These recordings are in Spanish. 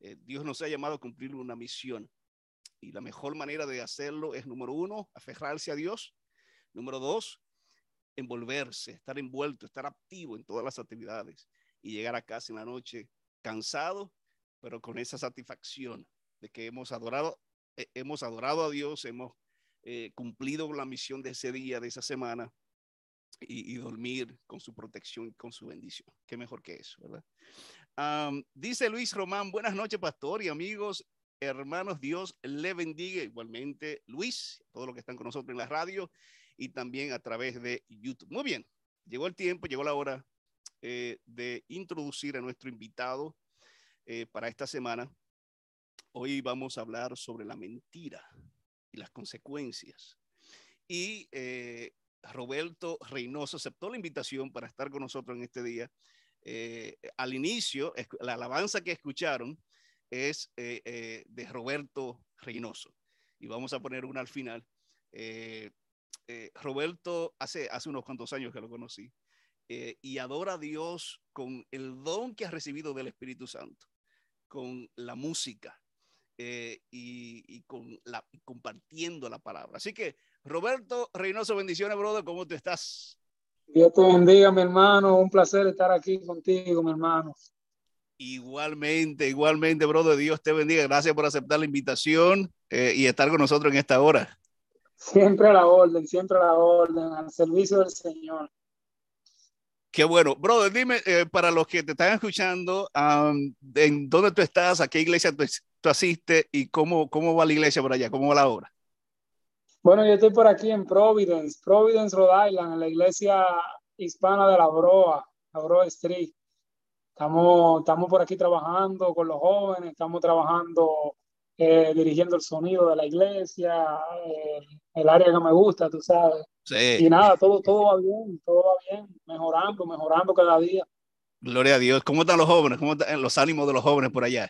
Eh, Dios nos ha llamado a cumplir una misión y la mejor manera de hacerlo es, número uno, aferrarse a Dios. Número dos, envolverse, estar envuelto, estar activo en todas las actividades y llegar a casa en la noche cansado, pero con esa satisfacción de que hemos adorado, eh, hemos adorado a Dios, hemos eh, cumplido la misión de ese día, de esa semana, y, dormir con su protección y con su bendición. Qué mejor que eso, ¿verdad? dice Luis Román, buenas noches, pastor y amigos hermanos, Dios le bendiga igualmente, Luis, todos los que están con nosotros en la radio y también a través de YouTube. Muy bien, llegó el tiempo, llegó la hora eh, de introducir a nuestro invitado eh, para esta semana. Hoy vamos a hablar sobre la mentira y las consecuencias. Y eh, Roberto Reynoso aceptó la invitación para estar con nosotros en este día. al inicio, la alabanza que escucharon es eh, eh, de Roberto Reynoso. Y vamos a poner una al final. Eh, Roberto hace, hace unos cuantos años que lo conocí y adora a Dios con el don que ha recibido del Espíritu Santo, con la música y, con la, compartiendo la palabra. Así que, Roberto Reynoso, bendiciones, brother, ¿cómo te estás? Dios te bendiga, mi hermano. Un placer estar aquí contigo, mi hermano. Igualmente, igualmente, brother. Dios te bendiga. Gracias por aceptar la invitación eh, y estar con nosotros en esta hora. Siempre a la orden, siempre a la orden, al servicio del Señor. Qué bueno. Brother, dime, eh, para los que te están escuchando, ¿en dónde tú estás? ¿A qué iglesia tú, asistes? ¿Y cómo, cómo va la iglesia por allá? ¿Cómo va la obra? Bueno, yo estoy por aquí en Providence, Providence, Rhode Island, en la iglesia hispana de la Broa, la Broa Street. Estamos, estamos por aquí trabajando con los jóvenes, estamos trabajando eh, dirigiendo el sonido de la iglesia, eh, el área que me gusta, tú sabes. Y nada, todo, todo va bien, todo va bien, mejorando, mejorando cada día. Gloria a Dios. ¿Cómo están los jóvenes? ¿Cómo están los ánimos de los jóvenes por allá?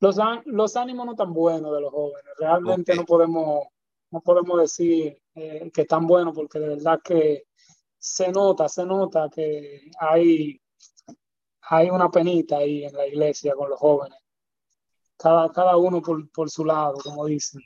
Los, los ánimos no tan buenos de los jóvenes. Realmente no podemos no podemos decir eh, que están buenos porque de verdad que se nota, se nota que hay hay una penita ahí en la iglesia con los jóvenes. Cada, cada uno por, por su lado, como dicen.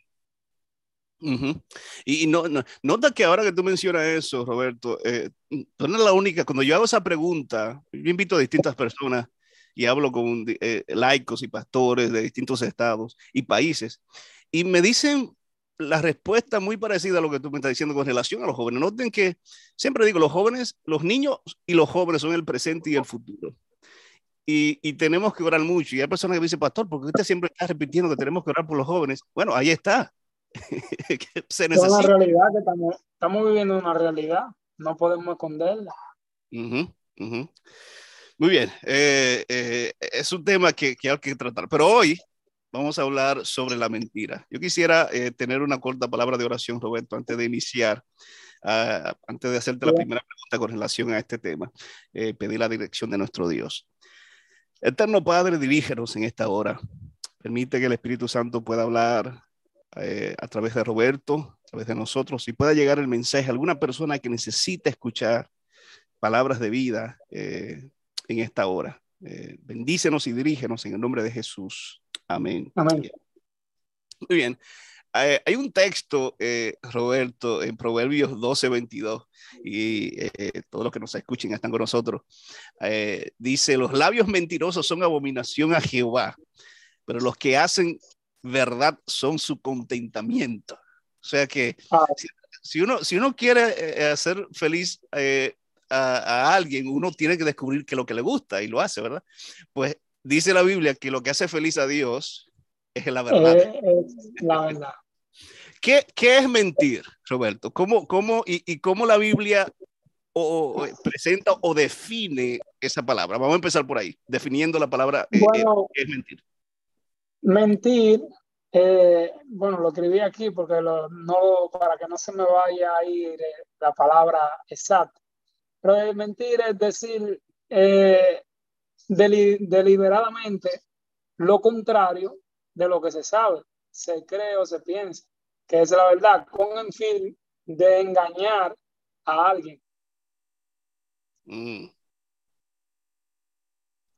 Y no, nota que ahora que tú mencionas eso, Roberto, eh, tú no es la única. Cuando yo hago esa pregunta, yo invito a distintas personas y hablo con eh, laicos y pastores de distintos estados y países, y me dicen la respuesta muy parecida a lo que tú me estás diciendo con relación a los jóvenes. Noten que siempre digo, los jóvenes, los niños y los jóvenes son el presente y el futuro. Y, tenemos que orar mucho. Y hay personas que dicen, pastor, porque usted siempre está repitiendo que tenemos que orar por los jóvenes. Bueno, ahí está. Se necesita. Es una realidad que estamos, estamos viviendo una realidad. No podemos esconderla. Muy bien. Eh, eh, es un tema que, que, hay que tratar. Pero hoy vamos a hablar sobre la mentira. Yo quisiera eh, tener una corta palabra de oración, Roberto, antes de iniciar. Uh, antes de hacerte la primera pregunta con relación a este tema, pedir la dirección de nuestro Dios. Eterno Padre, dirígenos en esta hora. Permite que el Espíritu Santo pueda hablar eh, a través de Roberto, a través de nosotros, y pueda llegar el mensaje a alguna persona que necesite escuchar palabras de vida eh, en esta hora. Eh, bendícenos y dirígenos en el nombre de Jesús. Amén. Amén. Muy bien. Eh, hay un texto, eh, Roberto, en Proverbios 12, 22, y eh, todos los que nos escuchen están con nosotros. dice, los labios mentirosos son abominación a Jehová, pero los que hacen verdad son su contentamiento. O sea que ah. si, uno, si uno quiere hacer feliz a, alguien, uno tiene que descubrir que lo que le gusta y lo hace, ¿verdad? Pues dice la Biblia que lo que hace feliz a Dios es la verdad. la verdad. ¿Qué, ¿Qué, es mentir, Roberto? ¿Cómo, cómo y, y cómo la Biblia o, presenta o define esa palabra? Vamos a empezar por ahí, definiendo la palabra eh, eh, ¿qué es mentir. Mentir, eh, bueno, lo escribí aquí porque lo, no, para que no se me vaya a ir la palabra exacta. Pero mentir es decir deliberadamente lo contrario de lo que se sabe, se cree o se piensa que es la verdad, con el fin de engañar a alguien. Mm.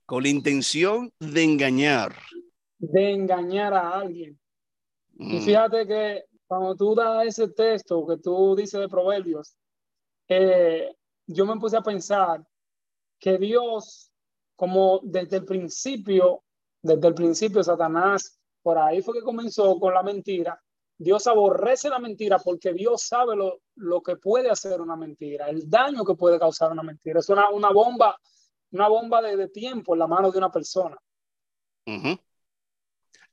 Con la intención de engañar. De engañar a alguien. Y Mm, fíjate que cuando tú das ese texto que tú dices de Proverbios, eh, yo me puse a pensar que Dios, como desde el principio, desde el principio Satanás, por ahí fue que comenzó con la mentira. Dios aborrece la mentira porque Dios sabe lo, lo que puede hacer una mentira, el daño que puede causar una mentira. Es una, una bomba, una bomba de, tiempo en la mano de una persona. ujú.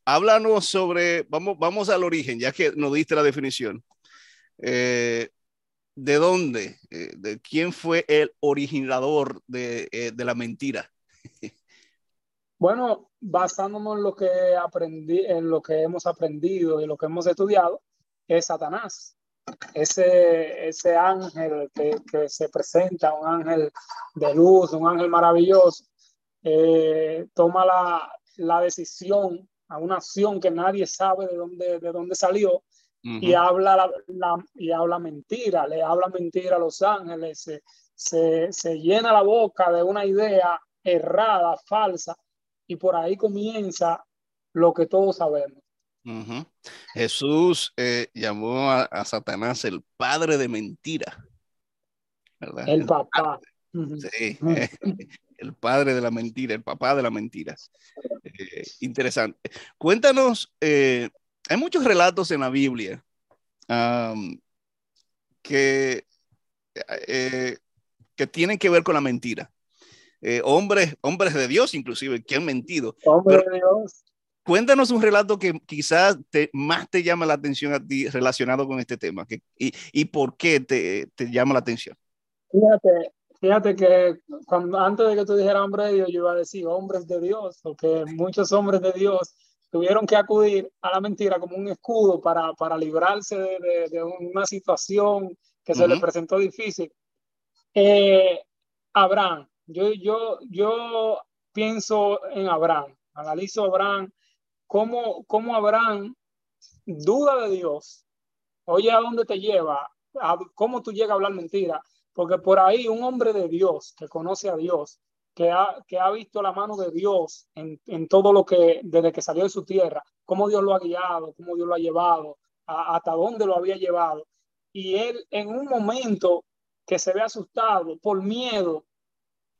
Háblanos sobre, vamos, vamos al origen, ya que nos diste la definición. Eh, ¿De dónde? Eh, ¿De quién fue el originador de, eh, de la mentira? Bueno, basándonos en lo que aprendí, en lo que hemos aprendido y lo que hemos estudiado, es Satanás. Ese, ese ángel que, que se presenta, un ángel de luz, un ángel maravilloso, eh, toma la, la decisión a una acción que nadie sabe de dónde, de dónde salió y habla, la, la- y habla mentira, le habla mentira a los ángeles, se, se, se llena la boca de una idea errada, falsa, y por ahí comienza lo que todos sabemos. Jesús eh, llamó a, a Satanás el padre de mentira, ¿verdad? El papá. Sí, el padre de la mentira, el papá de la mentira. Eh, interesante. Cuéntanos, eh, hay muchos relatos en la Biblia que, eh, que tienen que ver con la mentira. Eh, hombres, hombres de Dios, inclusive, que han mentido. Hombre Pero- de Dios. Cuéntanos un relato que quizás te, más te llama la atención a ti relacionado con este tema que, y, y por qué te, te llama la atención. Fíjate, fíjate que cuando, antes de que tú dijeras hombre de Dios, yo iba a decir hombres de Dios, porque muchos hombres de Dios tuvieron que acudir a la mentira como un escudo para, para librarse de, de- de una situación que se les Ujú. presentó difícil. Eh, Abraham, yo, yo, yo pienso en Abraham, analizo Abraham, cómo, cómo Abraham duda de Dios, oye a dónde te lleva, a cómo tú llegas a hablar mentira, porque por ahí un hombre de Dios que conoce a Dios, que ha, que ha visto la mano de Dios en, en todo lo que, desde que salió de su tierra, cómo Dios lo ha guiado, cómo Dios lo ha llevado, a- hasta dónde lo había llevado. Y él en un momento que se ve asustado por miedo,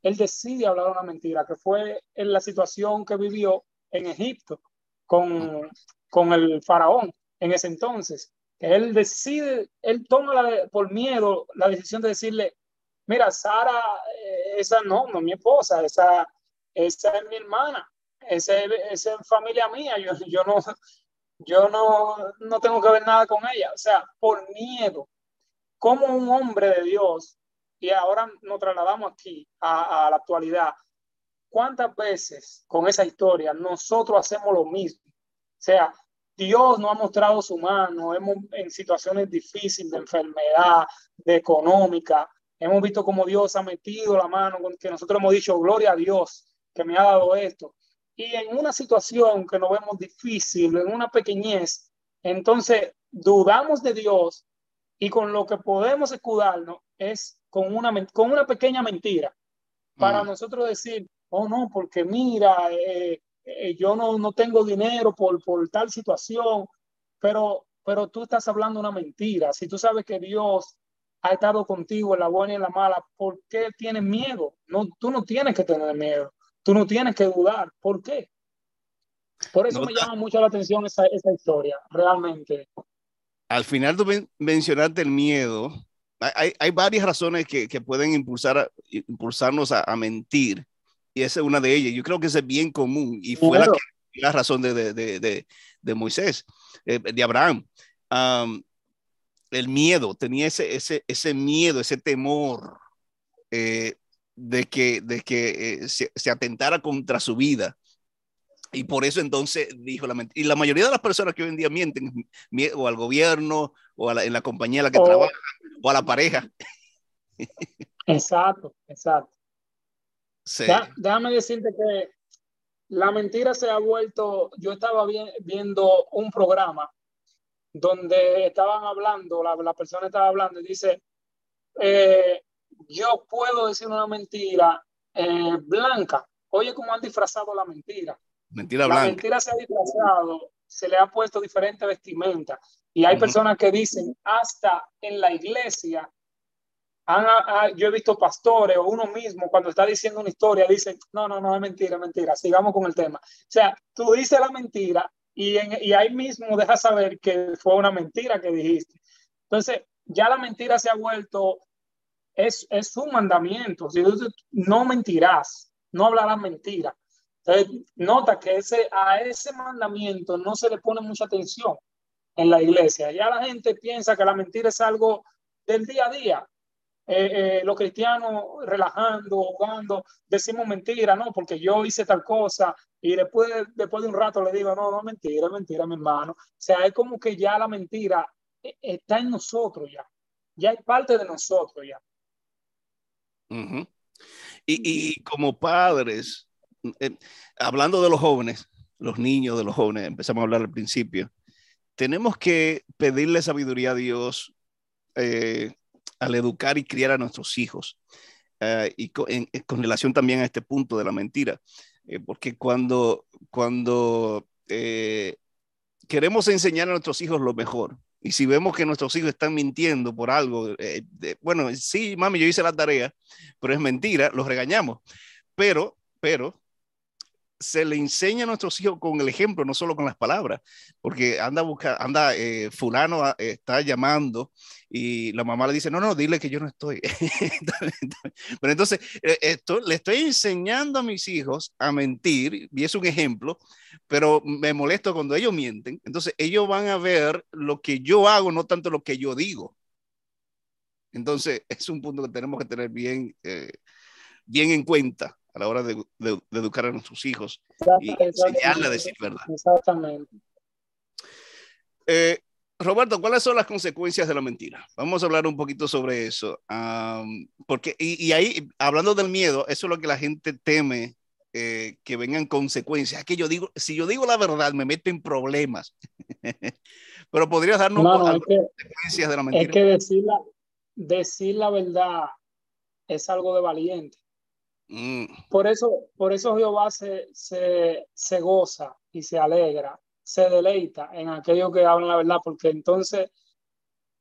él decide hablar una mentira, que fue en la situación que vivió en Egipto con, con el faraón en ese entonces. Que él decide, él toma la- por miedo la decisión de decirle, mira, Sara, eh, esa no, no es mi esposa, esa, esa es mi hermana, esa, es- esa es familia mía, yo, yo no, yo no, no tengo que ver nada con ella. O sea, por miedo, como un hombre de Dios, y ahora nos trasladamos aquí a, a la actualidad, ¿cuántas veces con esa historia nosotros hacemos lo mismo? O sea, Dios nos ha mostrado su mano, hemos en situaciones difíciles de enfermedad, de económica, hemos visto cómo Dios ha metido la mano, que nosotros hemos dicho, gloria a Dios que me ha dado esto. Y en una situación que nos vemos difícil, en una pequeñez, entonces dudamos de Dios y con lo que podemos escudarnos es con una, con una pequeña mentira para Mm. nosotros decir, oh no, porque mira, eh, eh, yo no, no tengo dinero por, por tal situación, pero, pero tú estás hablando una mentira. Si tú sabes que Dios ha estado contigo en la buena y en la mala, ¿por qué tienes miedo? No, tú no tienes que tener miedo, tú no tienes que dudar. ¿Por qué? Por eso No, me llama mucho la atención esa, esa historia, realmente. Al final tú men- mencionaste el miedo. Hay, hay- varias razones que, que pueden impulsar a- impulsarnos a, a mentir y esa es una de ellas. Yo creo que esa es bien común y fue la, que- la razón de, de, de, de- Moisés, eh, de Abraham. Am, el miedo, tenía ese, ese, ese miedo, ese temor eh, de que, de que eh, se, se atentara contra su vida. Y por eso entonces dijo la mentira. Y la mayoría de las personas que hoy en día mienten, mie- o al gobierno, o la, en la compañía en la que O- trabaja, o a la pareja. Exacto, exacto. Sí. Da- déjame decirte que la mentira se ha vuelto, yo estaba vi- viendo un programa donde estaban hablando, la, la persona estaba hablando y dice, eh, yo puedo decir una mentira eh, blanca oye cómo han disfrazado la mentira. Mentira blanca. La mentira se ha disfrazado, se le ha puesto diferente vestimenta. Y hay personas que dicen, hasta en la iglesia, yo he visto pastores o uno mismo cuando está diciendo una historia, dicen, no, no, no, es mentira, es mentira, sigamos con el tema. O sea, tú dices la mentira y, y ahí mismo dejas saber que fue una mentira que dijiste. Entonces, ya la mentira se ha vuelto, es, es un mandamiento. Si no mentirás, no hablarás mentira. Entonces, nota que ese, a ese mandamiento no se le pone mucha atención en la iglesia. Ya la gente piensa que la mentira es algo del día a día. Eh, eh, los cristianos relajando, jugando, decimos mentira, no, porque yo hice tal cosa y después, después de un rato le digo, no, no, mentira, mentira, mi hermano. O sea, es como que ya la mentira eh, está en nosotros ya, ya es parte de nosotros ya. y, y, como padres, hablando de los jóvenes, los niños de los jóvenes, empezamos a hablar al principio, tenemos que pedirle sabiduría a Dios eh, al educar y criar a nuestros hijos. Eh, y con, relación también a este punto de la mentira, eh, porque cuando, cuando queremos enseñar a nuestros hijos lo mejor, y si vemos que nuestros hijos están mintiendo por algo, bueno, sí, mami, yo hice la tarea, pero es mentira, los regañamos. Pero, pero se le enseña a nuestros hijos con el ejemplo, no solo con las palabras, porque anda busca, anda, eh, fulano ah, está llamando y la mamá le dice, no, no, dile que yo no estoy. Pero entonces, eh, esto le estoy enseñando a mis hijos a mentir, y es un ejemplo, pero me molesto cuando ellos mienten. Entonces, ellos van a ver lo que yo hago, no tanto lo que yo digo. Entonces, es un punto que tenemos que tener bien, eh, bien en cuenta a la hora de, educar a nuestros hijos y enseñarle a decir verdad. Exactamente. Eh, Roberto, ¿cuáles son las consecuencias de la mentira? Vamos a hablar un poquito sobre eso. porque, y, ahí, hablando del miedo, eso es lo que la gente teme, eh, que vengan consecuencias. Que yo digo, si yo digo la verdad, me meto en problemas. Pero podrías darnos consecuencias de la mentira. Es que decir la, decir la verdad es algo de valiente. Mm. Por eso, por eso Jehová se, se, se, goza y se alegra, se deleita en aquellos que hablan la verdad, porque entonces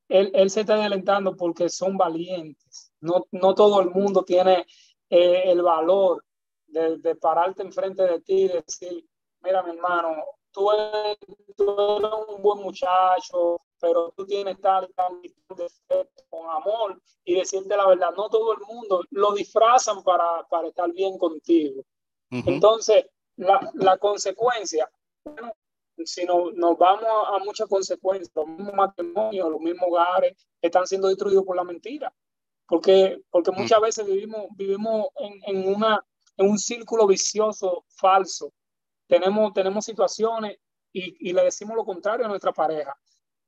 él, él se está adelantando porque son valientes. No, no todo el mundo tiene eh, el valor de, de, pararte enfrente de ti y decir, mira mi hermano, tú eres, tú eres un buen muchacho, pero tú tienes tal, tal defecto con amor y decirte la verdad. No todo el mundo lo disfrazan para, para estar bien contigo. Entonces, la, la consecuencia, si no, nos vamos a, muchas consecuencias, los mismos matrimonios, los mismos hogares están siendo destruidos por la mentira. Porque, porque mm. muchas veces vivimos, vivimos en, en, una, en un círculo vicioso falso. Tenemos, tenemos situaciones y, le decimos lo contrario a nuestra pareja.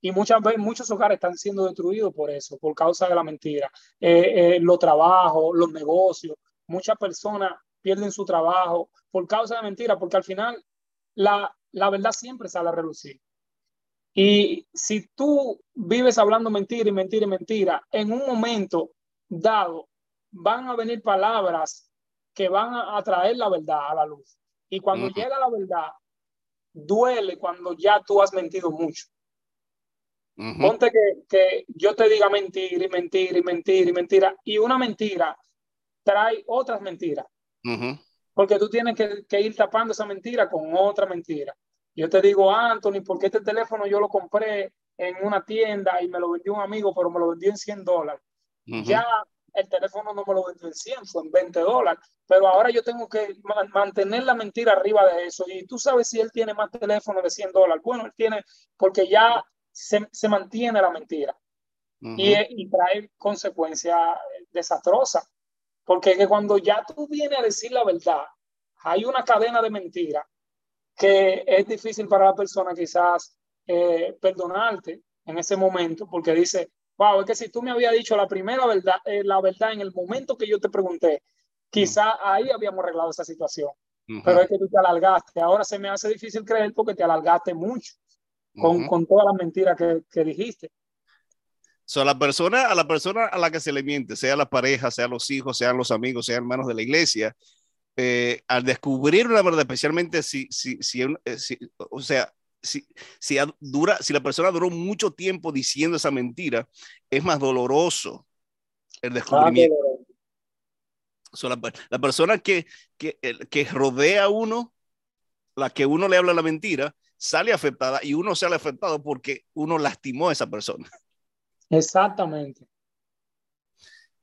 Y muchas veces muchos hogares están siendo destruidos por eso, por causa de la mentira. Eh, eh, los trabajos, los negocios, muchas personas pierden su trabajo por causa de mentira, porque al final la, la verdad siempre sale a relucir. Y si tú vives hablando mentira y mentira y mentira, en un momento dado van a venir palabras que van a traer la verdad a la luz. Y cuando llega la verdad, duele cuando ya tú has mentido mucho. Ponte que, que, yo te diga mentira y mentira y mentira y mentira, y una mentira trae otras mentiras. Porque tú tienes que, que, ir tapando esa mentira con otra mentira. Yo te digo, Anthony, porque este teléfono yo lo compré en una tienda y me lo vendió un amigo, pero me lo vendió en 100 dólares. Ya el teléfono no me lo vendió en 100, fue en 20 dólares. Pero ahora yo tengo que mantener la mentira arriba de eso. Y tú sabes si él tiene más teléfono de 100 dólares. Bueno, él tiene, porque ya se, mantiene la mentira y, y, trae consecuencias desastrosas. Porque que cuando ya tú vienes a decir la verdad, hay una cadena de mentiras que es difícil para la persona quizás eh, perdonarte en ese momento, porque dice, wow, es que si tú me habías dicho la primera verdad, eh, la verdad en el momento que yo te pregunté, quizás ahí habíamos arreglado esa situación. Pero es que tú te alargaste. Ahora se me hace difícil creer porque te alargaste mucho con, con todas las mentiras que, que dijiste. So, la persona, a la persona a la que se le miente, sea la pareja, sea los hijos, sean los amigos, sean hermanos de la iglesia, eh, al descubrir una verdad, especialmente si, si, si, eh, si o sea, si, si, dura, si la persona duró mucho tiempo diciendo esa mentira, es más doloroso el descubrimiento. So, la, la, persona que, que, que rodea a uno, la que uno le habla la mentira, sale afectada y uno sale afectado porque uno lastimó a esa persona. Exactamente.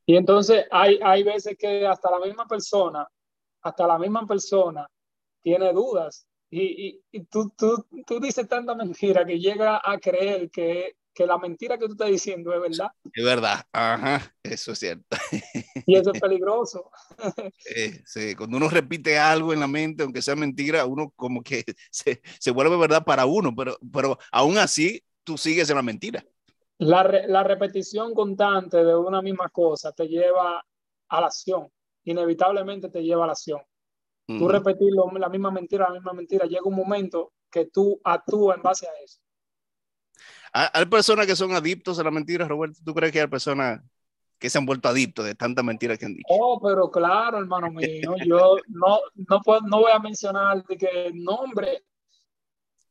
Y entonces hay, hay veces que hasta la misma persona, hasta la misma persona tiene dudas y, y, tú, tú, tú, dices tanta mentira que llega a creer que, que la mentira que tú estás diciendo es verdad. Es verdad, ajá, eso es cierto. Y eso es peligroso. Eh, sí, cuando uno repite algo en la mente, aunque sea mentira, uno como que se, se vuelve verdad para uno, pero, pero aún así tú sigues en la mentira. La, re, la repetición constante de una misma cosa te lleva a la acción, inevitablemente te lleva a la acción. Tú repetir lo, la misma mentira, la misma mentira, llega un momento que tú actúas en base a eso. Hay personas que son adictos a la mentira, Roberto. ¿Tú crees que hay personas que se han vuelto adictos de tanta mentira que han dicho? Oh, pero claro, hermano mío. Yo no, no, puedo, no voy a mencionar de que nombre.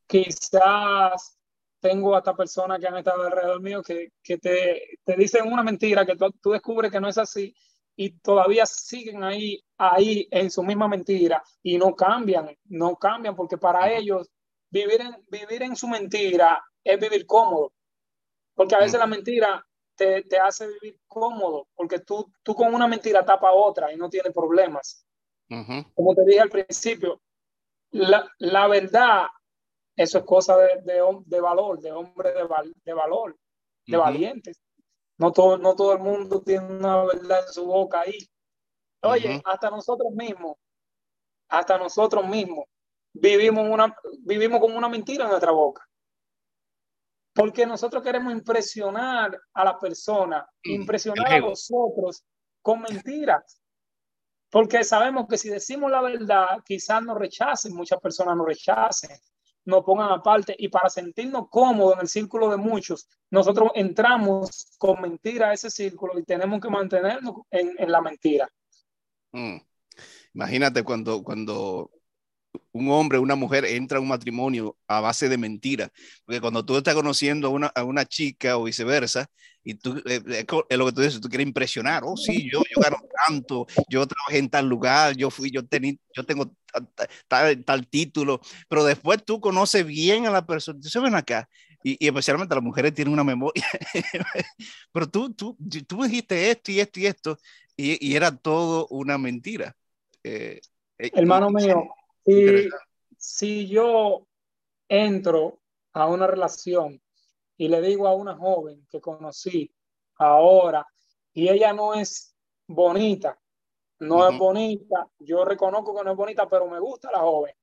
Quizás tengo hasta personas que han estado alrededor mío que, que te, te, dicen una mentira que tú, tú, descubres que no es así y todavía siguen ahí, ahí en su misma mentira y no cambian, no cambian porque para ellos vivir en, vivir en su mentira es vivir cómodo. Porque a veces la mentira te, te, hace vivir cómodo, porque tú, tú con una mentira tapa otra y no tienes problemas. Uh -huh. Como te dije al principio, la, la verdad, eso es cosa de, de, de valor, de hombre de, val, de valor, de uh -huh. valientes. No todo, no todo el mundo tiene una verdad en su boca ahí. Oye, uh -huh. hasta nosotros mismos, hasta nosotros mismos, vivimos, una, vivimos con una mentira en nuestra boca. Porque nosotros queremos impresionar a la persona, impresionar a nosotros con mentiras. Porque sabemos que si decimos la verdad, quizás nos rechacen, muchas personas nos rechacen, nos pongan aparte. Y para sentirnos cómodos en el círculo de muchos, nosotros entramos con mentira a ese círculo y tenemos que mantenernos en, la mentira. Mm. Imagínate cuando, cuando un hombre, una mujer entra a un matrimonio a base de mentiras. Porque cuando tú estás conociendo a una, a una chica o viceversa, y tú, eh, es lo que tú dices, tú quieres impresionar, oh sí, yo, yo gano tanto, yo trabajé en tal lugar, yo fui, yo, tení, yo tengo tal, tal título, pero después tú conoces bien a la persona, tú se ven acá, y, y, especialmente las mujeres tienen una memoria, pero tú, tú, tú dijiste esto y esto y esto, y, y era todo una mentira. Eh, Hermano mío, si, si yo entro a una relación y le digo a una joven que conocí ahora y ella no es bonita, no uh -huh. es bonita, yo reconozco que no es bonita, pero me gusta la joven.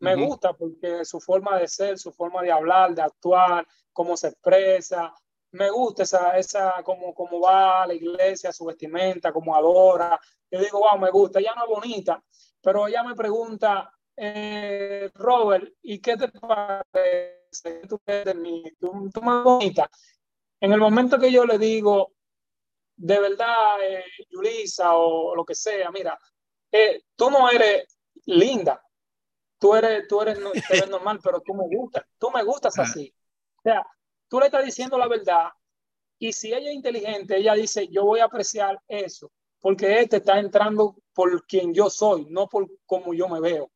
Me uh -huh. gusta porque su forma de ser, su forma de hablar, de actuar, cómo se expresa, me gusta esa, esa como, como va a la iglesia, su vestimenta, cómo adora. Yo digo, wow, me gusta, ella no es bonita, pero ella me pregunta, eh, Robert, ¿y qué te parece? ¿Tú eres mí? ¿Tú, tú me bonita? En el momento que yo le digo, de verdad, eh, Yulisa o lo que sea, mira, eh, tú no eres linda, tú eres, tú eres, eres normal, pero tú me gustas, tú me gustas así. O sea, tú le estás diciendo la verdad y si ella es inteligente, ella dice, yo voy a apreciar eso, porque este está entrando por quien yo soy, no por cómo yo me veo.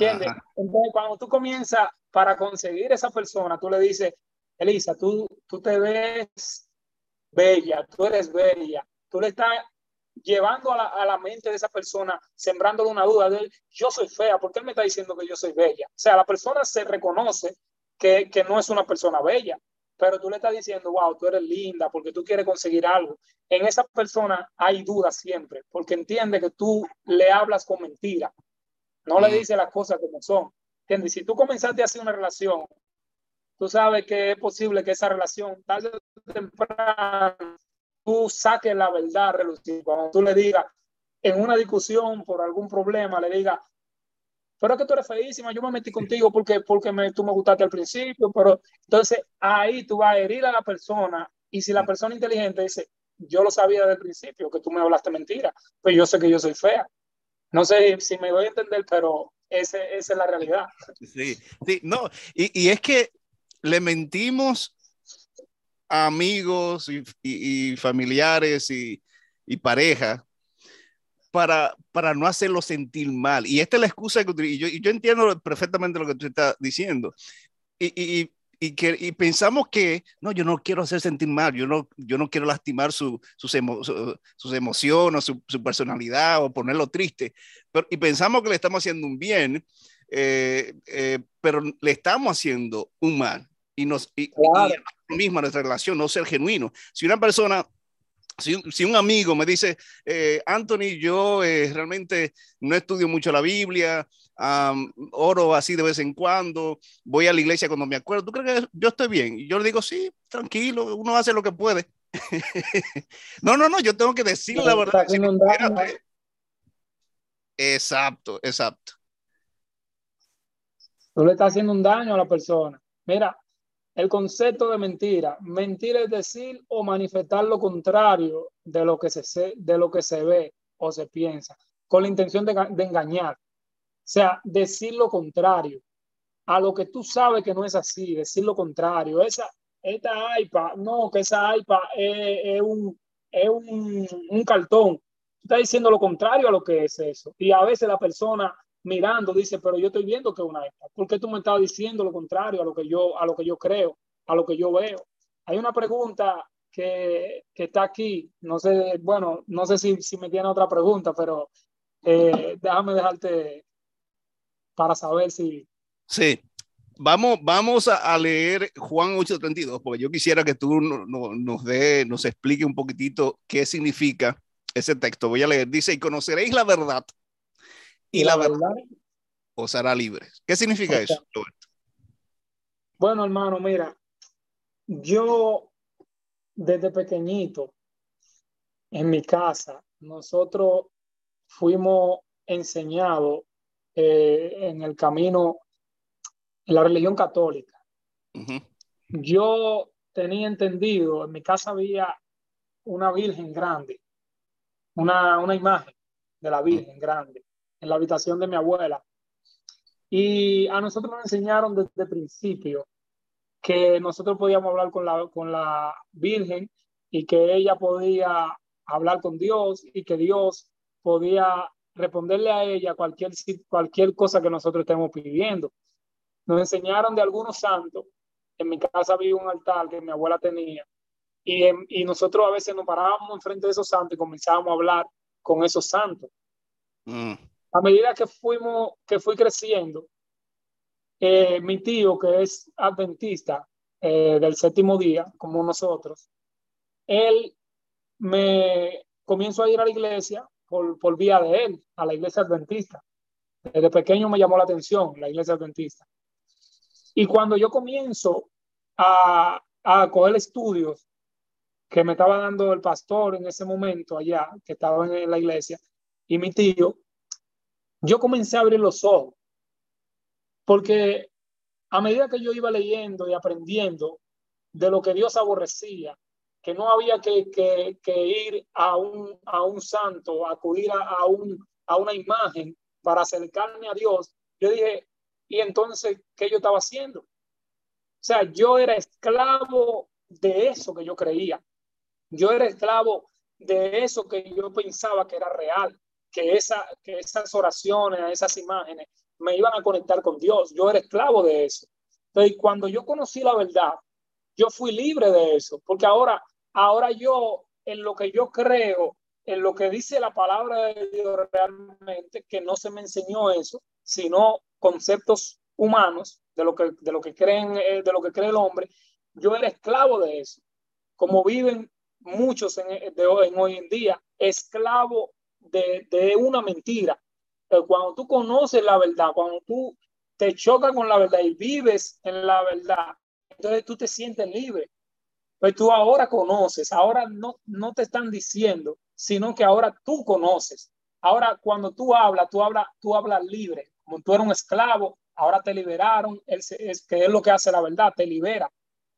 ¿Entiendes? Ajá. Entonces, cuando tú comienzas para conseguir esa persona, tú le dices, Elisa, tú, tú te ves bella, tú eres bella, tú le estás llevando a la, a la mente de esa persona, sembrándole una duda de él, yo soy fea, ¿por qué él me está diciendo que yo soy bella? O sea, la persona se reconoce que, que no es una persona bella, pero tú le estás diciendo, wow, tú eres linda porque tú quieres conseguir algo. En esa persona hay dudas siempre, porque entiende que tú le hablas con mentira. No mm. le dice las cosas como son. ¿Entiendes? Si tú comenzaste a hacer una relación, tú sabes que es posible que esa relación, tarde o temprano, tú saques la verdad relucir. Cuando tú le digas en una discusión por algún problema, le digas, pero es que tú eres feísima, yo me metí contigo porque, porque me, tú me gustaste al principio, pero entonces ahí tú vas a herir a la persona y si la persona inteligente dice, yo lo sabía desde el principio que tú me hablaste mentira, pues yo sé que yo soy fea. No sé si me voy a entender, pero esa es la realidad. Sí, sí, no, y, y es que le mentimos a amigos y, y, familiares y, pareja para, para no hacerlo sentir mal. Y esta es la excusa que y yo, yo entiendo perfectamente lo que tú estás diciendo. Y, y, que, y pensamos que, no, yo no quiero hacer sentir mal, yo no, yo no quiero lastimar su, sus, emo, su, sus emociones, su, su, personalidad o ponerlo triste. Pero, y pensamos que le estamos haciendo un bien, eh, eh, pero le estamos haciendo un mal. Y, nos, y, claro. y misma nuestra relación, no ser genuino. Si una persona si, si, un amigo me dice, eh, Anthony, yo eh, realmente no estudio mucho la Biblia, um, oro así de vez en cuando, voy a la iglesia cuando me acuerdo, ¿tú crees que yo estoy bien? Y yo le digo, sí, tranquilo, uno hace lo que puede. no, no, no, yo tengo que decir la verdad. Exacto, exacto. Tú le estás haciendo un daño a la persona. Mira, el concepto de mentira. Mentir es decir o manifestar lo contrario de lo que se, de lo que se ve o se piensa, con la intención de, engañar. O sea, decir lo contrario a lo que tú sabes que no es así, decir lo contrario. Esa, esta iPad, no, que esa iPad es, es, un, es un, un cartón. Estás diciendo lo contrario a lo que es eso. Y a veces la persona mirando dice, pero yo estoy viendo que es una iPad. ¿Por qué tú me estás diciendo lo contrario a lo que yo, a lo que yo creo, a lo que yo veo? Hay una pregunta que, que está aquí, no sé, bueno, no sé si, si me tiene otra pregunta, pero eh, déjame dejarte para saber si... Sí, vamos, vamos a, leer Juan 8:32, porque yo quisiera que tú no, no, nos dé, nos explique un poquitito qué significa ese texto. Voy a leer, dice, y conoceréis la verdad y la, la verdad, os hará libres. ¿Qué significa okay. eso, Roberto? Bueno, hermano, mira, yo desde pequeñito en mi casa, nosotros fuimos enseñados eh, en el camino, en la religión católica. Uh -huh. Yo tenía entendido, en mi casa había una virgen grande, una, una imagen de la virgen grande en la habitación de mi abuela. Y a nosotros nos enseñaron desde el principio que nosotros podíamos hablar con la, con la Virgen y que ella podía hablar con Dios y que Dios podía responderle a ella cualquier, cualquier cosa que nosotros estemos pidiendo. Nos enseñaron de algunos santos. En mi casa había un altar que mi abuela tenía. Y, en, y nosotros a veces nos parábamos enfrente de esos santos y comenzábamos a hablar con esos santos. Mm a medida que fuimos, que fui creciendo, eh, mi tío, que es adventista eh, del séptimo día, como nosotros, él me comienzo a ir a la iglesia por, vía de él, a la iglesia adventista. Desde pequeño me llamó la atención la iglesia adventista. Y cuando yo comienzo a, a coger estudios que me estaba dando el pastor en ese momento allá, que estaba en la iglesia, y mi tío, yo comencé a abrir los ojos, porque a medida que yo iba leyendo y aprendiendo de lo que Dios aborrecía, que no había que, ir a un, a un santo, acudir a, a una imagen para acercarme a Dios, yo dije, ¿y entonces qué yo estaba haciendo? O sea, yo era esclavo de eso que yo creía. Yo era esclavo de eso que yo pensaba que era real que, esa, que esas oraciones, esas imágenes me iban a conectar con Dios. Yo era esclavo de eso. Entonces, cuando yo conocí la verdad, yo fui libre de eso, porque ahora, ahora yo, en lo que yo creo, en lo que dice la palabra de Dios realmente, que no se me enseñó eso, sino conceptos humanos de lo que, de lo que creen, eh, de lo que cree el hombre, yo era esclavo de eso. Como viven muchos de, en hoy en día, esclavo de, de una mentira. Pero cuando tú conoces la verdad, cuando tú te chocas con la verdad y vives en la verdad, entonces tú te sientes libre. Pues tú ahora conoces, ahora no, no te están diciendo, sino que ahora tú conoces. Ahora cuando tú hablas, tú hablas, tú hablas libre. Como tú eres un esclavo, ahora te liberaron, es, es que es lo que hace la verdad, te libera.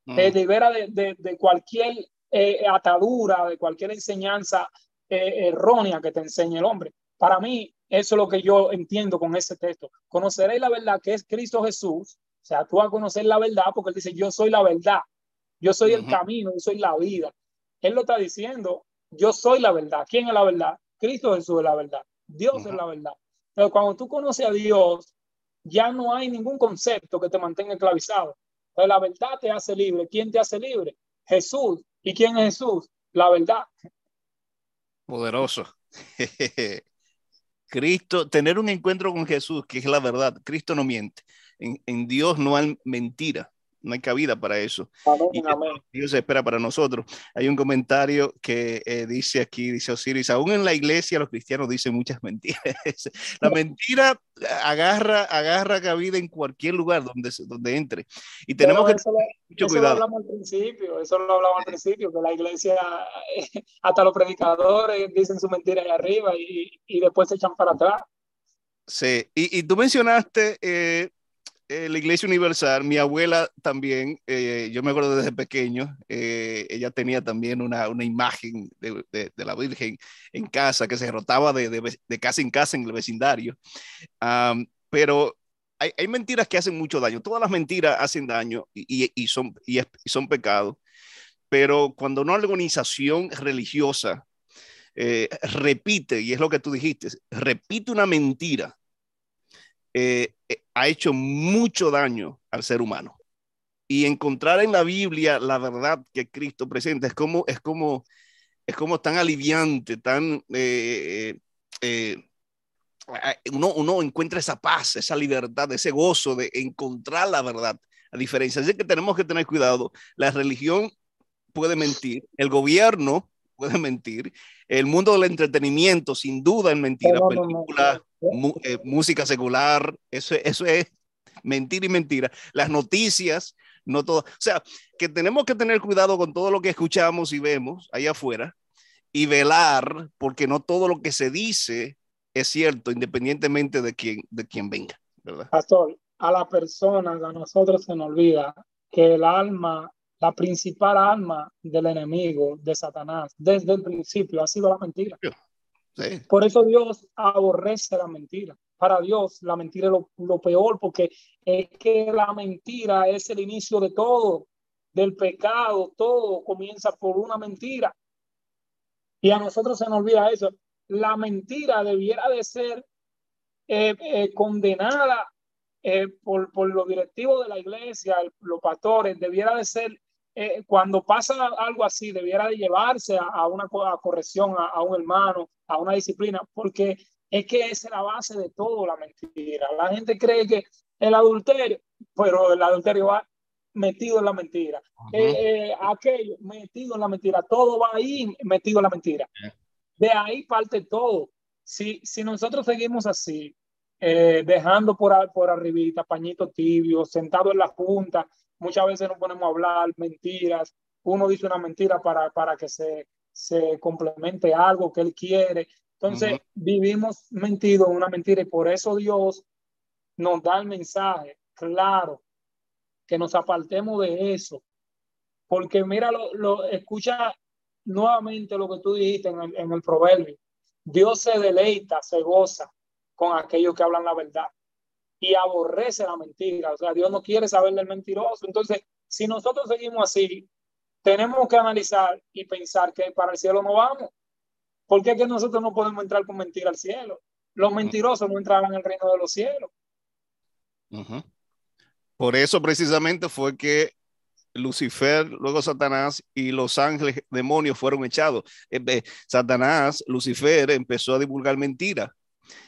Mm. Te libera de, de, de cualquier eh, atadura, de cualquier enseñanza eh, errónea que te enseña el hombre. Para mí, Eso es lo que yo entiendo con ese texto. Conoceréis la verdad que es Cristo Jesús. O sea, tú vas a conocer la verdad porque él dice, yo soy la verdad. Yo soy el camino, yo soy la vida. Él lo está diciendo, yo soy la verdad. ¿Quién es la verdad? Cristo Jesús es la verdad. Dios es la verdad. Pero cuando tú conoces a Dios, ya no hay ningún concepto que te mantenga esclavizado. Pero la verdad te hace libre. ¿Quién te hace libre? Jesús. ¿Y quién es Jesús? La verdad. Poderoso. Cristo, tener un encuentro con Jesús, que es la verdad. Cristo no miente. En, Dios no hay mentira no hay cabida para eso. Dios espera para nosotros. Hay un comentario que eh, dice aquí, dice Osiris, aún en la iglesia los cristianos dicen muchas mentiras. la mentira agarra, agarra cabida en cualquier lugar donde, donde entre. Y tenemos que tener mucho eso cuidado. Lo hablamos al principio, eso lo hablamos al principio, que la iglesia, hasta los predicadores dicen su mentira ahí arriba y, y después se echan para atrás. Sí, y, y tú mencionaste... Eh, eh, la Iglesia Universal, mi abuela también, eh, yo me acuerdo desde pequeño, eh, ella tenía también una, una imagen de, la Virgen en casa que se rotaba de, de, casa en casa en el vecindario. pero hay, hay, mentiras que hacen mucho daño. Todas las mentiras hacen daño y, y, son, y, son pecados. Pero cuando una organización religiosa repite, y es lo que tú dijiste, repite una mentira, ha hecho mucho daño al ser humano. Y encontrar en la Biblia la verdad que Cristo presenta es como, es como, es como tan aliviante, tan... Eh, uno, uno encuentra esa paz, esa libertad, ese gozo de encontrar la verdad. A diferencia de que tenemos que tener cuidado, la religión puede mentir, el gobierno puede mentir, el mundo del entretenimiento sin duda es mentira, películas, eh, música secular, eso, eso es mentira y mentira. Las noticias, no todo. O sea, que tenemos que tener cuidado con todo lo que escuchamos y vemos allá afuera y velar porque no todo lo que se dice es cierto, independientemente de quién, de quién venga. ¿verdad? Pastor, a la persona, a nosotros se nos olvida que el alma, la principal alma del enemigo, de Satanás, desde el principio ha sido la mentira. Por eso Dios aborrece la mentira. Para Dios la mentira es lo, peor porque es que la mentira es el inicio de todo, del pecado, todo comienza por una mentira. Y a nosotros se nos olvida eso. La mentira debiera de ser eh, eh, condenada eh, por, por los directivos de la iglesia, los pastores, debiera de ser eh, cuando pasa algo así, debiera de llevarse a, una corrección a, un hermano, a una disciplina, porque es que esa es la base de todo la mentira. La gente cree que el adulterio, pero el adulterio va metido en la mentira. Eh, eh, aquello metido en la mentira, todo va ahí metido en la mentira. De ahí parte todo. Si, si nosotros seguimos así, dejando por, por arribita pañito tibio, sentado en la junta, muchas veces nos ponemos a hablar mentiras, uno dice una mentira para, para que se, se complemente algo que él quiere. Entonces, vivimos mentido en una mentira y por eso Dios nos da el mensaje claro, que nos apartemos de eso. Porque mira, lo, lo escucha nuevamente lo que tú dijiste en el, en el proverbio. Dios se deleita, se goza con aquellos que hablan la verdad y aborrece la mentira. O sea, Dios no quiere saber del mentiroso. Entonces, si nosotros seguimos así, tenemos que analizar y pensar que para el cielo no vamos. ¿Por qué que nosotros no podemos entrar con mentira al cielo? Los mentirosos no entraban en el reino de los cielos. Por eso precisamente fue que Lucifer, luego Satanás y los ángeles demonios fueron echados. Eh, Satanás, Lucifer empezó a divulgar mentiras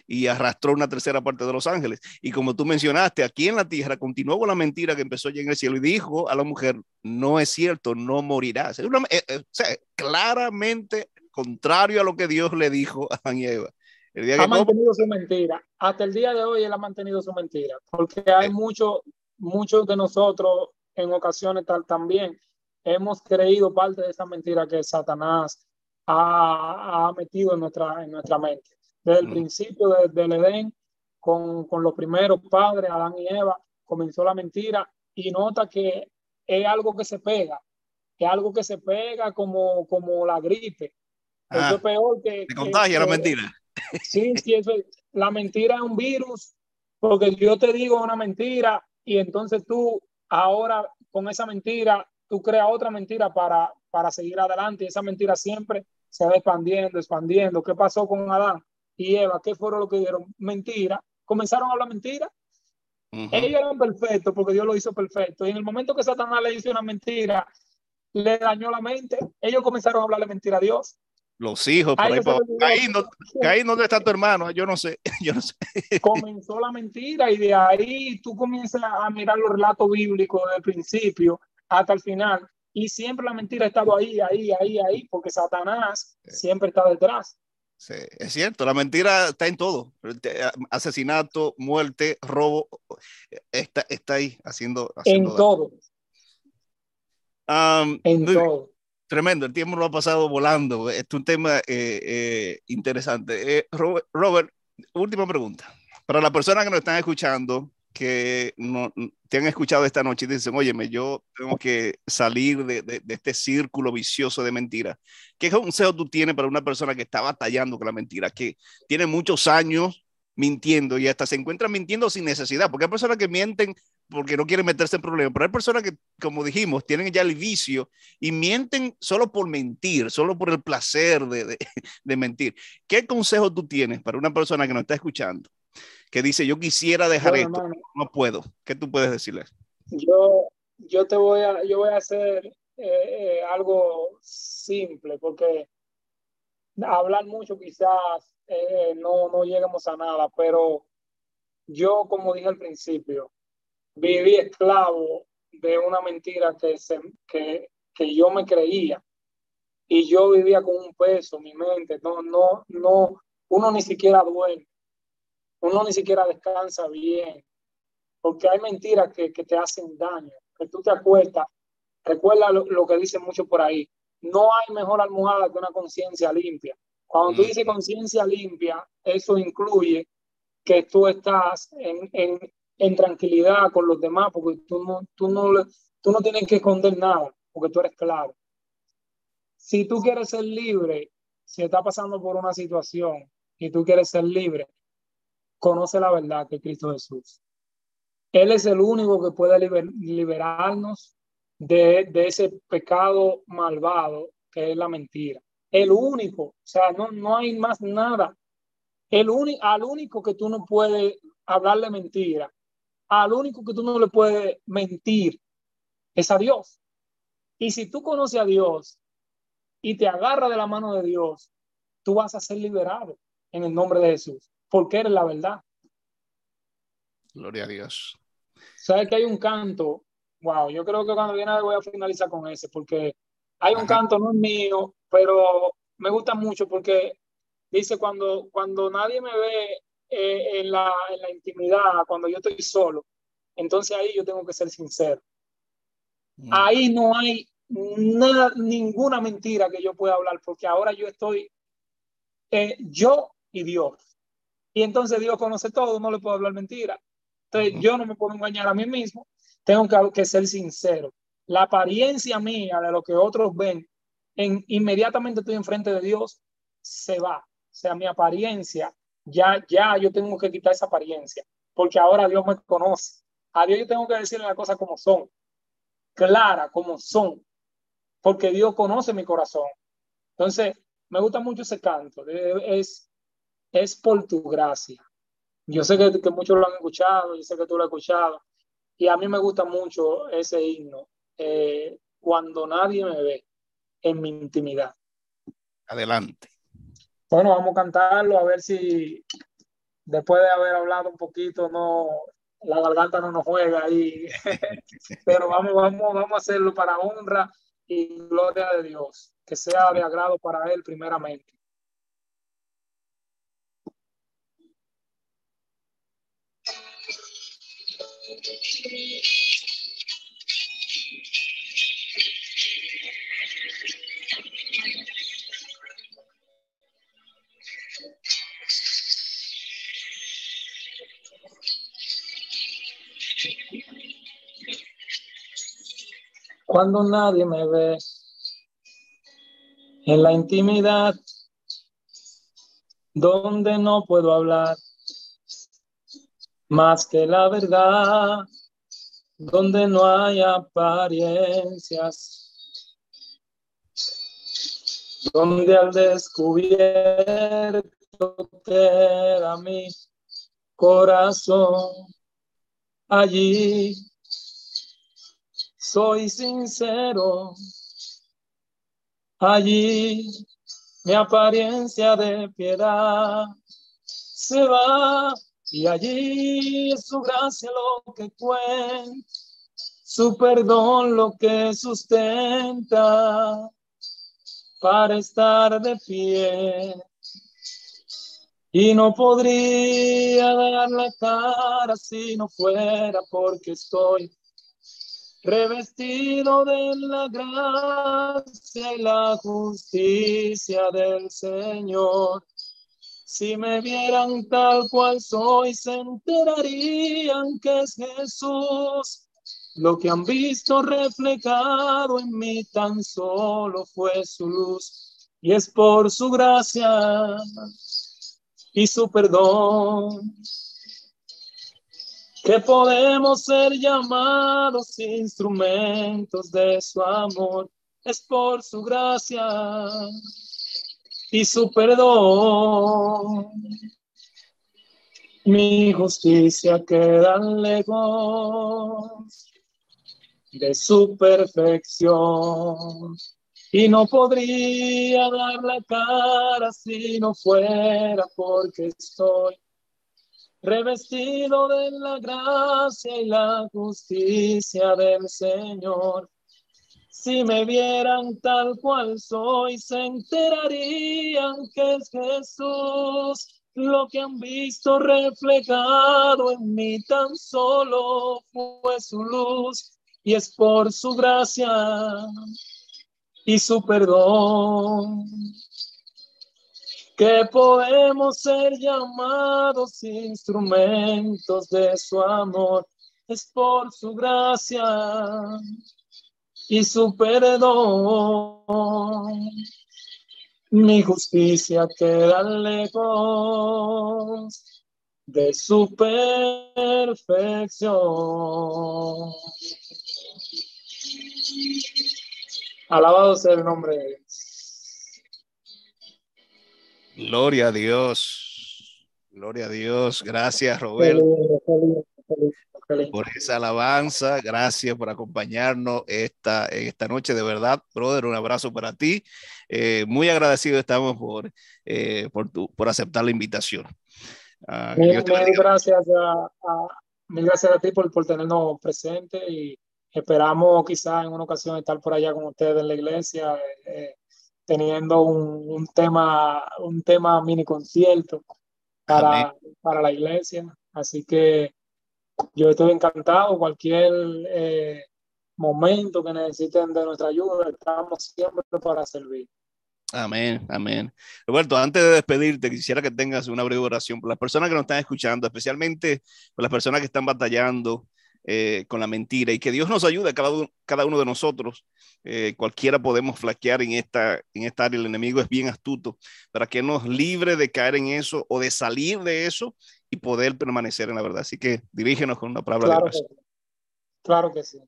y arrastró una tercera parte de los ángeles. Y como tú mencionaste, aquí en la tierra continuó con la mentira que empezó ya en el cielo y dijo a la mujer, no es cierto, no morirás. Es eh, eh, o sea, claramente contrario a lo que Dios le dijo a Adán y Eva. El día ha mantenido su mentira. Hasta el día de hoy él ha mantenido su mentira, porque hay muchos muchos de nosotros en ocasiones tal, también hemos creído parte de esa mentira que Satanás ha, ha metido en nuestra, en nuestra mente desde el principio del Edén, con, con, los primeros padres, Adán y Eva, comenzó la mentira y nota que es algo que se pega, es algo que se pega como, como la gripe. Ah, es peor que... Te contagia la mentira. Sí, sí, eso la mentira es un virus, porque yo te digo una mentira y entonces tú ahora con esa mentira, tú creas otra mentira para, para seguir adelante y esa mentira siempre se va expandiendo, expandiendo. ¿Qué pasó con Adán y Eva? ¿Qué fueron lo que dieron? Mentira. Comenzaron a hablar mentira. Ellos eran perfectos porque Dios lo hizo perfecto. Y en el momento que Satanás le hizo una mentira, le dañó la mente. Ellos comenzaron a hablarle mentira a Dios. Los hijos, por ahí, ahí, no, ahí ¿dónde está tu hermano? Yo no sé, yo no sé. Comenzó la mentira y de ahí tú comienzas a mirar los relatos bíblicos del principio hasta el final y siempre la mentira ha estado ahí, ahí, ahí, ahí, porque Satanás siempre está detrás. Sí, es cierto, la mentira está en todo. Asesinato, muerte, robo, está, está ahí haciendo. en todo. en todo. Tremendo, el tiempo lo ha pasado volando. Es un tema eh, eh, interesante. Eh, Robert, última pregunta. Para las personas que nos están escuchando, que no, te han escuchado esta noche y dicen, óyeme, yo tengo que salir de, de, este círculo vicioso de mentiras. ¿Qué consejo tú tienes para una persona que está batallando con la mentira, que tiene muchos años mintiendo y hasta se encuentra mintiendo sin necesidad? Porque hay personas que mienten porque no quieren meterse en problemas, pero hay personas que, como dijimos, tienen ya el vicio y mienten solo por mentir, solo por el placer de, de, mentir. ¿Qué consejo tú tienes para una persona que nos está escuchando, que dice, yo quisiera dejar esto, no puedo? ¿Qué tú puedes decirles? Yo, yo te voy a, yo voy a hacer eh, eh, algo simple, porque hablar mucho quizás eh, no, no lleguemos a nada, pero yo, como dije al principio, viví esclavo de una mentira que, se, que, que yo me creía y yo vivía con un peso en mi mente, no, no, no, uno ni siquiera duerme, uno ni siquiera descansa bien, porque hay mentiras que, que te hacen daño, que tú te acuestas, recuerda lo, lo, que dicen mucho por ahí, no hay mejor almohada que una conciencia limpia. Cuando tú mm. dices conciencia limpia, eso incluye que tú estás en, en, en tranquilidad con los demás, porque tú no, tú no, tú no tienes que esconder nada, porque tú eres claro. Si tú quieres ser libre, si estás pasando por una situación y tú quieres ser libre, conoce la verdad que Cristo Jesús. Él es el único que puede liberarnos de, de, ese pecado malvado que es la mentira. El único, o sea, no, no hay más nada. El único, al único que tú no puedes hablarle mentira al único que tú no le puedes mentir es a Dios. Y si tú conoces a Dios y te agarras de la mano de Dios, tú vas a ser liberado en el nombre de Jesús, porque eres la verdad. Gloria a Dios. Sabes que hay un canto, wow, yo creo que cuando viene voy a finalizar con ese, porque hay un canto, no es mío, pero me gusta mucho porque dice cuando, cuando nadie me ve eh, en, la, en la intimidad, cuando yo estoy solo, entonces ahí yo tengo que ser sincero. Mm. Ahí no hay nada, ninguna mentira que yo pueda hablar, porque ahora yo estoy eh, yo y Dios. Y entonces Dios conoce todo, no le puedo hablar mentira. Entonces yo no me puedo engañar a mí mismo, tengo que, que, ser sincero. La apariencia mía de lo que otros ven, en, inmediatamente estoy enfrente de Dios, se va. O sea, mi apariencia ya, ya yo tengo que quitar esa apariencia, porque ahora Dios me conoce. A Dios yo tengo que decirle las cosas como son, clara como son, porque Dios conoce mi corazón. Entonces, me gusta mucho ese canto, es, es por tu gracia. Yo sé que, que muchos lo han escuchado, yo sé que tú lo has escuchado, y a mí me gusta mucho ese himno, eh, cuando nadie me ve en mi intimidad. Adelante. Bueno, vamos a cantarlo, a ver si después de haber hablado un poquito, no, la garganta no nos juega ahí. Pero vamos, vamos, vamos a hacerlo para honra y gloria de Dios, que sea de agrado para Él primeramente. Cuando nadie me ve en la intimidad, donde no puedo hablar más que la verdad, donde no hay apariencias, donde al descubierto queda mi corazón, allí soy sincero, allí mi apariencia de piedad se va y allí es su gracia lo que cuenta, su perdón lo que sustenta para estar de pie. Y no podría dar la cara si no fuera porque estoy revestido de la gracia y la justicia del Señor. Si me vieran tal cual soy, se enterarían que es Jesús. Lo que han visto reflejado en mí tan solo fue su luz. Y es por su gracia y su perdón que podemos ser llamados instrumentos de su amor. Es por su gracia y su perdón. Mi justicia queda lejos de su perfección y no podría dar la cara si no fuera porque estoy revestido de la gracia y la justicia del Señor. Si me vieran tal cual soy, se enterarían que es Jesús. Lo que han visto reflejado en mí tan solo fue su luz y es por su gracia y su perdón que podemos ser llamados instrumentos de su amor. Es por su gracia y su perdón. Mi justicia queda lejos de su perfección. Alabado sea el nombre de Dios. Gloria a Dios. Gloria a Dios. Gracias, Roberto por esa alabanza. Gracias por acompañarnos esta, esta noche. De verdad, brother, un abrazo para ti. Eh, muy agradecido estamos por, eh, por, tu, por aceptar la invitación. Uh, mil, gracias a, gracias a ti por, por tenernos presente y esperamos quizás en una ocasión estar por allá con ustedes en la iglesia. Eh, teniendo un, un, tema, un tema mini concierto para, para la iglesia. Así que yo estoy encantado. Cualquier eh, momento que necesiten de nuestra ayuda, estamos siempre para servir. Amén, amén. Roberto, antes de despedirte, quisiera que tengas una breve oración por las personas que nos están escuchando, especialmente por las personas que están batallando eh, con la mentira y que Dios nos ayude a cada cada uno de nosotros. Eh, cualquiera podemos flaquear en esta, en esta área, el enemigo es bien astuto, para que nos libre de caer en eso o de salir de eso y poder permanecer en la verdad. Así que dirígenos con una palabra claro de oración. Que, claro que sí.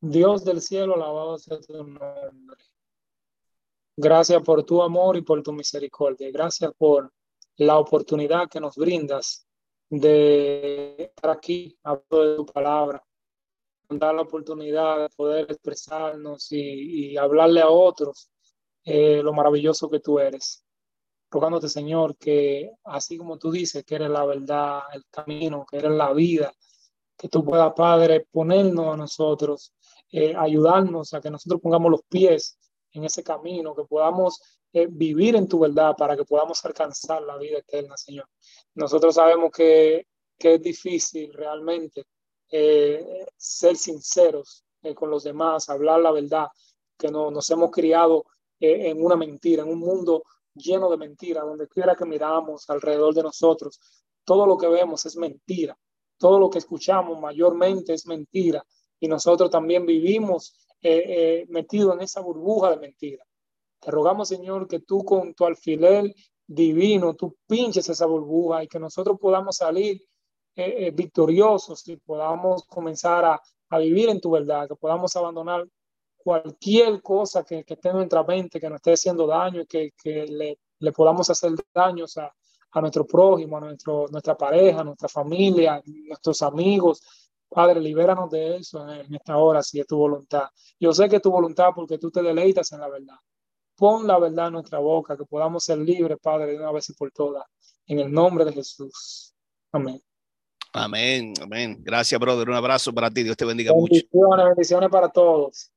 Dios del cielo, alabado sea tu nombre. Gracias por tu amor y por tu misericordia. Gracias por la oportunidad que nos brindas de estar aquí hablando de tu palabra. Dar la oportunidad de poder expresarnos y, y hablarle a otros eh, lo maravilloso que tú eres rogándote, Señor, que así como tú dices que eres la verdad, el camino, que eres la vida, que tú puedas, Padre, ponernos a nosotros, eh, ayudarnos a que nosotros pongamos los pies en ese camino, que podamos eh, vivir en tu verdad para que podamos alcanzar la vida eterna, Señor. Nosotros sabemos que, que es difícil realmente eh, ser sinceros con los demás, hablar la verdad, que no, nos hemos criado en una mentira, en un mundo lleno de mentiras, donde quiera que miramos alrededor de nosotros, todo lo que vemos es mentira, todo lo que escuchamos mayormente es mentira y nosotros también vivimos eh, eh, metidos en esa burbuja de mentira. Te rogamos, Señor, que tú con tu alfiler divino, tú pinches esa burbuja y que nosotros podamos salir eh, eh, victoriosos y podamos comenzar a, a, vivir en tu verdad, que podamos abandonar cualquier cosa que, que esté en nuestra mente, que nos esté haciendo daño, que, que le, le, podamos hacer daños a, a nuestro prójimo, a nuestro, nuestra pareja, a nuestra familia, nuestros amigos. Padre, libéranos de eso en esta hora, si es tu voluntad. Yo sé que es tu voluntad porque tú te deleitas en la verdad. Pon la verdad en nuestra boca, que podamos ser libres, Padre, de una vez y por todas. En el nombre de Jesús. Amén. Amén, amén. Gracias, brother. Un abrazo para ti. Dios te bendiga mucho. Bendiciones, bendiciones para todos.